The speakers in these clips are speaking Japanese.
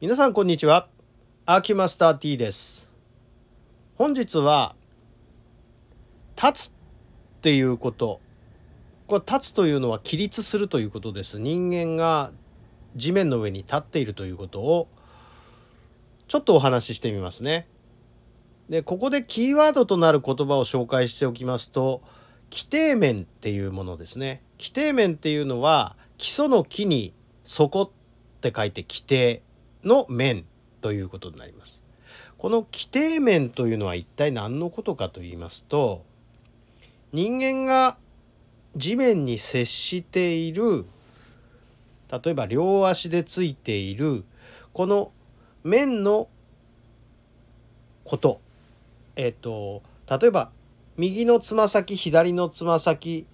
皆さんこんにちは。アーキマスター T です。本日は立つっていうこと。これ立つというのは起立するということです。人間が地面の上に立っているということをちょっとお話ししてみますね。でここでキーワードとなる言葉を紹介しておきますと基底面っていうものですね。基底面っていうのは基礎の木に底って書いて基底の面ということになります。この基底面というのは一体何のことかと言いますと人間が地面に接している例えば両足でついているこの面のことえっ、と例えば右のつま先左のつま先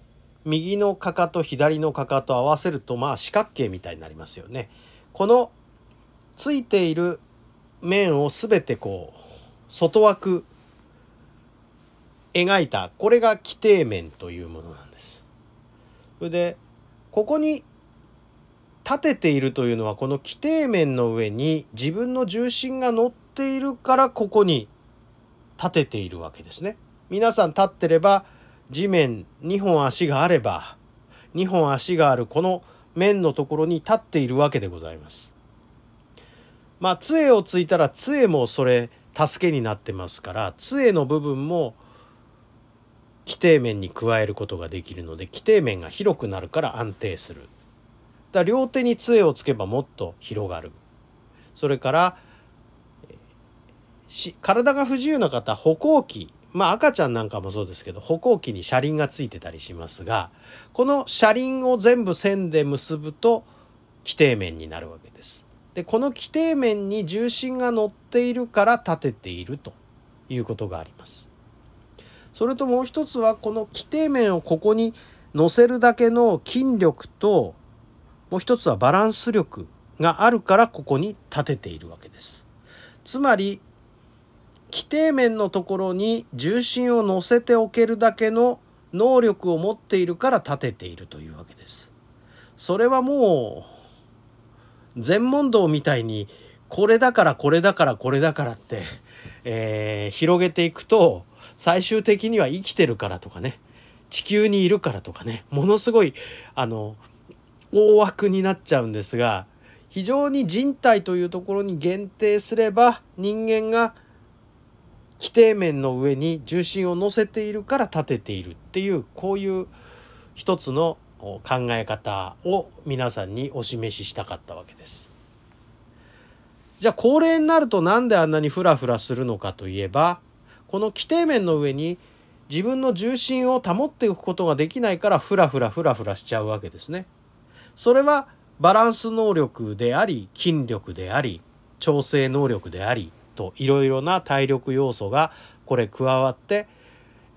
右のかかと左のかかと合わせるとまあ四角形みたいになりますよね。このついている面を全てこう外枠描いたこれが基底面というものなんです。それでここに立てているというのはこの基底面の上に自分の重心が乗っているからここに立てているわけですね。皆さん立ってれば地面2本足があれば2本足があるこの面のところに立っているわけでございます。まあ杖をついたら杖もそれ助けになってますから杖の部分も基底面に加えることができるので基底面が広くなるから安定する。だ両手に杖をつけばもっと広がる。それから体が不自由な方歩行器まあ赤ちゃんなんかもそうですけど歩行器に車輪がついてたりしますがこの車輪を全部線で結ぶと基底面になるわけです。でこの基底面に重心が乗っているから立てているということがあります。それともう一つはこの基底面をここに乗せるだけの筋力ともう一つはバランス力があるからここに立てているわけです。つまり基底面のところに重心を乗せておけるだけの能力を持っているから立てているというわけです。それはもう全問答みたいにこれだからこれだからこれだからって、えー、広げていくと最終的には生きてるからとかね。地球にいるからとかね。ものすごいあの大枠になっちゃうんですが非常に人体というところに限定すれば人間が規定面の上に重心を乗せているから立てているっていうこういう一つの考え方を皆さんにお示ししたかったわけです。じゃあ高齢になると何であんなにフラフラするのかといえばこの規定面の上に自分の重心を保っておくことができないからフラフラフラフラしちゃうわけですね。それはバランス能力であり筋力であり調整能力でありといろいろな体力要素がこれ加わって、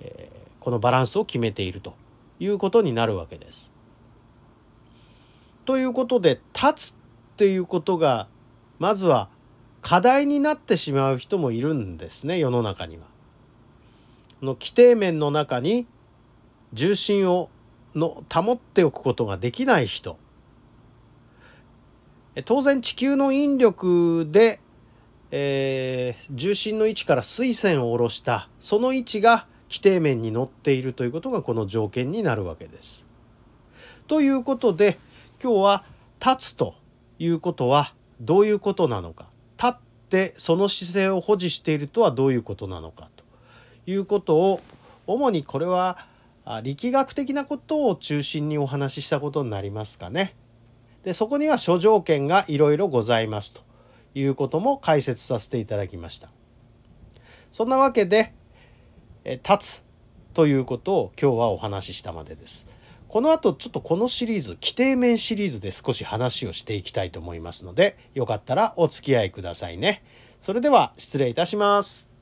えー、このバランスを決めているということになるわけです。ということで立つっていうことがまずは課題になってしまう人もいるんですね世の中には。の規定面の中に重心をの保っておくことができない人当然地球の引力でえー、重心の位置から水線を下ろしたその位置が規定面に乗っているということがこの条件になるわけです。ということで今日は立つということはどういうことなのか立ってその姿勢を保持しているとはどういうことなのかということを主にこれは力学的なことを中心にお話ししたことになりますかね。でそこには諸条件がいろいろございますと。いうことも解説させていただきました。そんなわけで、え立つということを今日はお話ししたまでです。この後ちょっとこのシリーズ、規定面シリーズで少し話をしていきたいと思いますので、よかったらお付き合いくださいね。それでは失礼いたします。